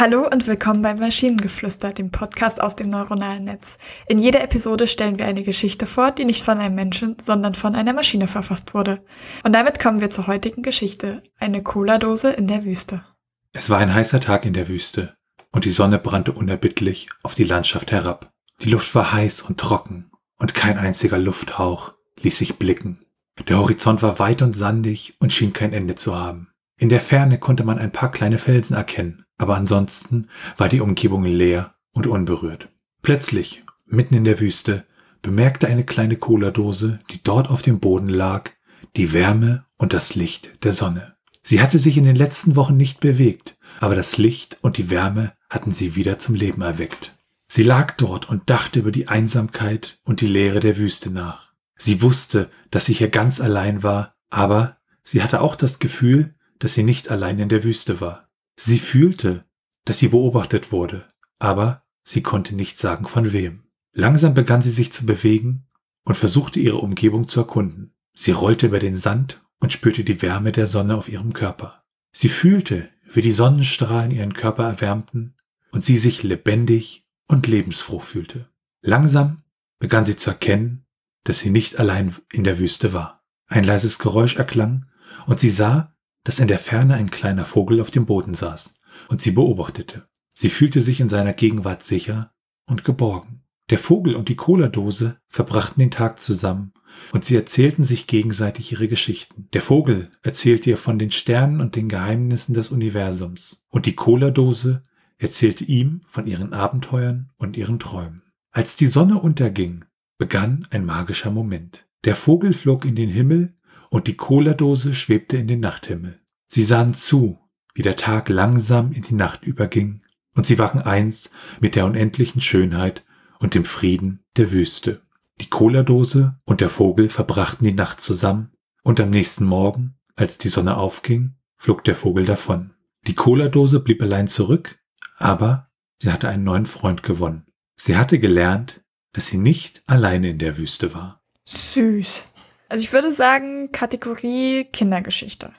Hallo und willkommen beim Maschinengeflüster, dem Podcast aus dem neuronalen Netz. In jeder Episode stellen wir eine Geschichte vor, die nicht von einem Menschen, sondern von einer Maschine verfasst wurde. Und damit kommen wir zur heutigen Geschichte. Eine Cola-Dose in der Wüste. Es war ein heißer Tag in der Wüste und die Sonne brannte unerbittlich auf die Landschaft herab. Die Luft war heiß und trocken und kein einziger Lufthauch ließ sich blicken. Der Horizont war weit und sandig und schien kein Ende zu haben. In der Ferne konnte man ein paar kleine Felsen erkennen, aber ansonsten war die Umgebung leer und unberührt. Plötzlich, mitten in der Wüste, bemerkte eine kleine Cola-Dose, die dort auf dem Boden lag, die Wärme und das Licht der Sonne. Sie hatte sich in den letzten Wochen nicht bewegt, aber das Licht und die Wärme hatten sie wieder zum Leben erweckt. Sie lag dort und dachte über die Einsamkeit und die Leere der Wüste nach. Sie wusste, dass sie hier ganz allein war, aber sie hatte auch das Gefühl, dass sie nicht allein in der Wüste war. Sie fühlte, dass sie beobachtet wurde, aber sie konnte nicht sagen von wem. Langsam begann sie sich zu bewegen und versuchte ihre Umgebung zu erkunden. Sie rollte über den Sand und spürte die Wärme der Sonne auf ihrem Körper. Sie fühlte, wie die Sonnenstrahlen ihren Körper erwärmten und sie sich lebendig und lebensfroh fühlte. Langsam begann sie zu erkennen, dass sie nicht allein in der Wüste war. Ein leises Geräusch erklang und sie sah, dass in der Ferne ein kleiner Vogel auf dem Boden saß und sie beobachtete. Sie fühlte sich in seiner Gegenwart sicher und geborgen. Der Vogel und die Cola-Dose verbrachten den Tag zusammen und sie erzählten sich gegenseitig ihre Geschichten. Der Vogel erzählte ihr von den Sternen und den Geheimnissen des Universums und die Cola-Dose erzählte ihm von ihren Abenteuern und ihren Träumen. Als die Sonne unterging, begann ein magischer Moment. Der Vogel flog in den Himmel und die Cola-Dose schwebte in den Nachthimmel. Sie sahen zu, wie der Tag langsam in die Nacht überging, und sie waren eins mit der unendlichen Schönheit und dem Frieden der Wüste. Die Cola-Dose und der Vogel verbrachten die Nacht zusammen, und am nächsten Morgen, als die Sonne aufging, flog der Vogel davon. Die Cola-Dose blieb allein zurück, aber sie hatte einen neuen Freund gewonnen. Sie hatte gelernt, dass sie nicht alleine in der Wüste war. Süß. Also ich würde sagen, Kategorie Kindergeschichte.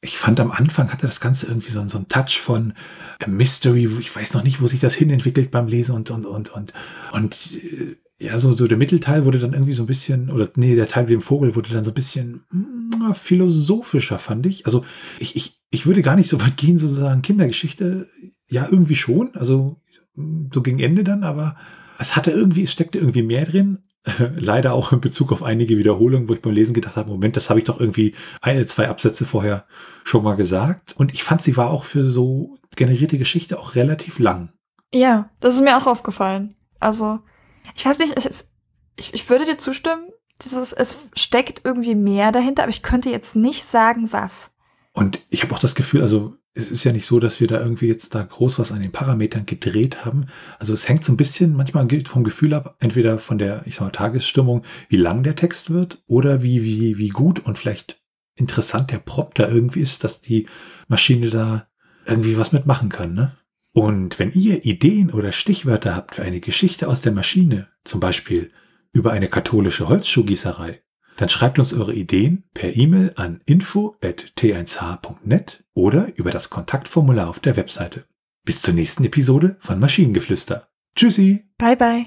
Ich fand am Anfang hatte das Ganze irgendwie so, so einen Touch von Mystery. Ich weiß noch nicht, wo sich das hinentwickelt beim Lesen und, und, und, und, und, äh, ja, so, so der Mittelteil wurde dann irgendwie so ein bisschen, oder nee, der Teil mit dem Vogel wurde dann so ein bisschen mh, hm, philosophischer, fand ich. Also ich, ich, ich würde gar nicht so weit gehen, sozusagen Kindergeschichte. Ja, irgendwie schon. Also so gegen Ende dann, aber es hatte irgendwie, es steckte irgendwie mehr drin. leider auch in Bezug auf einige Wiederholungen, wo ich beim Lesen gedacht habe, Moment, das habe ich doch irgendwie eine, zwei Absätze vorher schon mal gesagt. Und ich fand, sie war auch für so generierte Geschichte auch relativ lang. Ja, das ist mir auch aufgefallen. Also, ich weiß nicht, es, ich, ich würde dir zustimmen, dieses, es steckt irgendwie mehr dahinter, aber ich könnte jetzt nicht sagen, was. Und ich habe auch das Gefühl, also es ist ja nicht so, dass wir da irgendwie jetzt da groß was an den Parametern gedreht haben. Also es hängt so ein bisschen, manchmal vom Gefühl ab, entweder von der, ich sag mal, Tagesstimmung, wie lang der Text wird oder wie, wie, wie gut und vielleicht interessant der Prop da irgendwie ist, dass die Maschine da irgendwie was mitmachen kann, ne? Und wenn ihr Ideen oder Stichwörter habt für eine Geschichte aus der Maschine, zum Beispiel über eine katholische Holzschuhgießerei, dann schreibt uns eure Ideen per E-Mail an info.t1h.net oder über das Kontaktformular auf der Webseite. Bis zur nächsten Episode von Maschinengeflüster. Tschüssi. Bye bye.